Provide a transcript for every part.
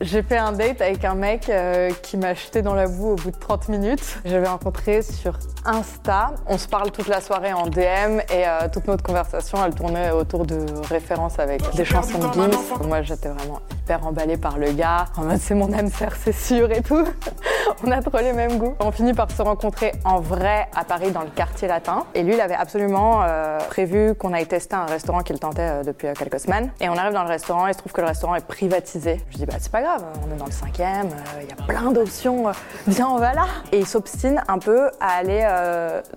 J'ai fait un date avec un mec euh, qui m'a jeté dans la boue au bout de 30 minutes. J'avais rencontré sur Insta. On se parle toute la soirée en DM et euh, toute notre conversation, elle tournait autour de références avec des chansons de Gims. Moi, j'étais vraiment hyper emballée par le gars. C'est mon âme sœur, c'est sûr et tout. On a trop les mêmes goûts. On finit par se rencontrer en vrai à Paris dans le quartier latin. Et lui, il avait absolument euh, prévu qu'on aille tester un restaurant qu'il tentait euh, depuis euh, quelques semaines. Et on arrive dans le restaurant et il se trouve que le restaurant est privatisé. Je dis, bah c'est pas grave, on est dans le cinquième, il y a plein d'options, viens, on va là. Et il s'obstine un peu à aller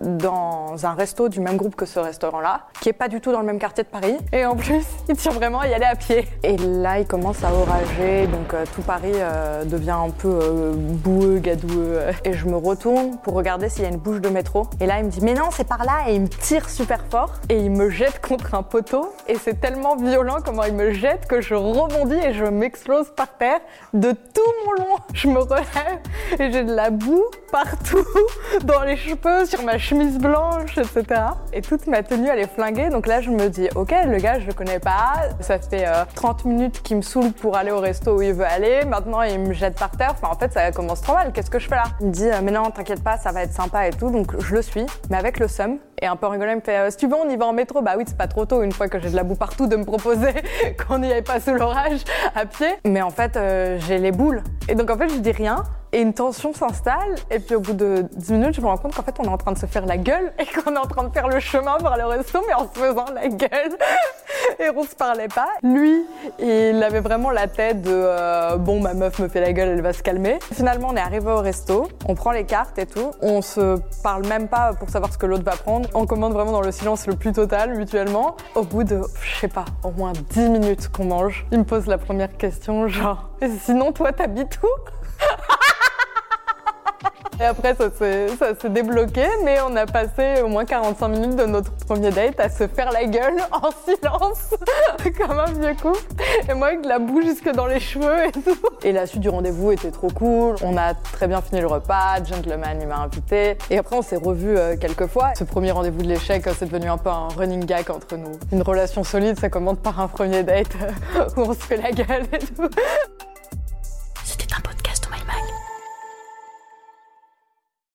dans un resto du même groupe que ce restaurant-là, qui est pas du tout dans le même quartier de Paris. Et en plus, il tient vraiment à y aller à pied. Et là, il commence à donc euh, tout Paris euh, devient un peu euh, boueux, gadoueux. Et je me retourne pour regarder s'il y a une bouche de métro. Et là, il me dit, mais non, c'est par là. Et il me tire super fort. Et il me jette contre un poteau. Et c'est tellement violent comment il me jette que je rebondis et je m'explose par terre de tout mon long. Je me relève et j'ai de la boue partout, dans les cheveux, sur ma chemise blanche, etc. Et toute ma tenue, elle est flinguée. Donc là, je me dis, ok, le gars, je le connais pas. Ça fait euh, 30 minutes qu'il me saoule pour aller au resto où il veut aller. Maintenant, il me jette par terre. Enfin, en fait, ça commence trop mal. Qu'est-ce que je fais là? Il me dit, euh, mais non, t'inquiète pas, ça va être sympa et tout. Donc je le suis, mais avec le seum. Et un peu rigolant, il me fait, euh, si tu veux, on y va en métro. Bah oui, c'est pas trop tôt, une fois que j'ai de la boue partout, de me proposer qu'on n'y aille pas sous l'orage à pied. Mais en fait, euh, j'ai les boules. Et donc en fait, je dis rien. Et une tension s'installe. Et puis au bout de 10 minutes, je me rends compte qu'en fait, on est en train de se faire la gueule et qu'on est en train de faire le chemin vers le resto, mais en se faisant la gueule. Et on se parlait pas. Lui, il avait vraiment la tête de euh, bon, ma meuf me fait la gueule, elle va se calmer. Finalement, on est arrivé au resto, on prend les cartes et tout. On se parle même pas pour savoir ce que l'autre va prendre. On commande vraiment dans le silence le plus total, mutuellement. Au bout de, je sais pas, au moins 10 minutes qu'on mange, il me pose la première question, genre, sinon, toi, t'habites où? Et après, ça s'est débloqué, mais on a passé au moins 45 minutes de notre premier date à se faire la gueule en silence, comme un vieux couple. Et moi, avec de la boue jusque dans les cheveux et tout. Et la suite du rendez-vous était trop cool. On a très bien fini le repas. Gentleman, il m'a invité. Et après, on s'est revus euh, quelques fois. Ce premier rendez-vous de l'échec, euh, c'est devenu un peu un running gag entre nous. Une relation solide, ça commence par un premier date euh, où on se fait la gueule et tout.